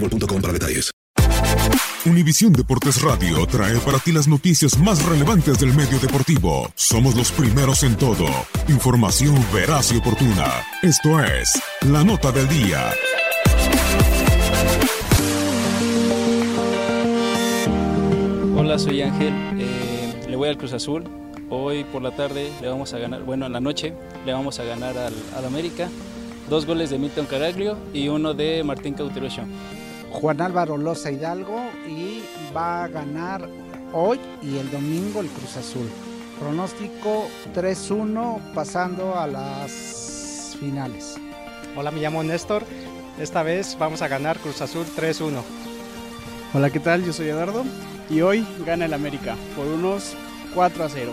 boostmobile.com para detalles. Univisión Deportes Radio trae para ti las noticias más relevantes del medio deportivo. Somos los primeros en todo. Información veraz y oportuna. Esto es La Nota del Día. Hola, soy Ángel. eh, le voy al Cruz Azul. Hoy por la tarde le vamos a ganar, bueno, en la noche le vamos a ganar al, al América. Dos goles de Milton Caraglio y uno de Martín Cauterucho. Juan Álvaro Loza Hidalgo y va a ganar hoy y el domingo el Cruz Azul. Pronóstico 3-1 pasando a las finales. Hola, me llamo Néstor. Esta vez vamos a ganar Cruz Azul 3-1. Hola, ¿qué tal? Yo soy Eduardo y hoy gana el América por unos 4 a 0.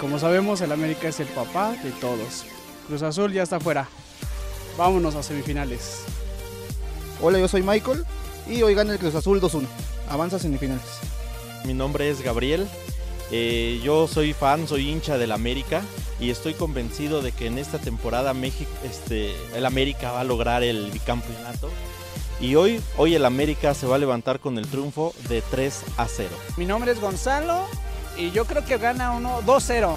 Como sabemos, el América es el papá de todos. Cruz Azul ya está fuera. Vámonos a semifinales. Hola, yo soy Michael y hoy gana el Cruz Azul 2-1. Avanza a semifinales. Mi nombre es Gabriel. Eh, yo soy fan, soy hincha del América y estoy convencido de que en esta temporada México, este, el América va a lograr el bicampeonato. Y hoy, hoy el América se va a levantar con el triunfo de 3 a 0. Mi nombre es Gonzalo y yo creo que gana uno 2-0.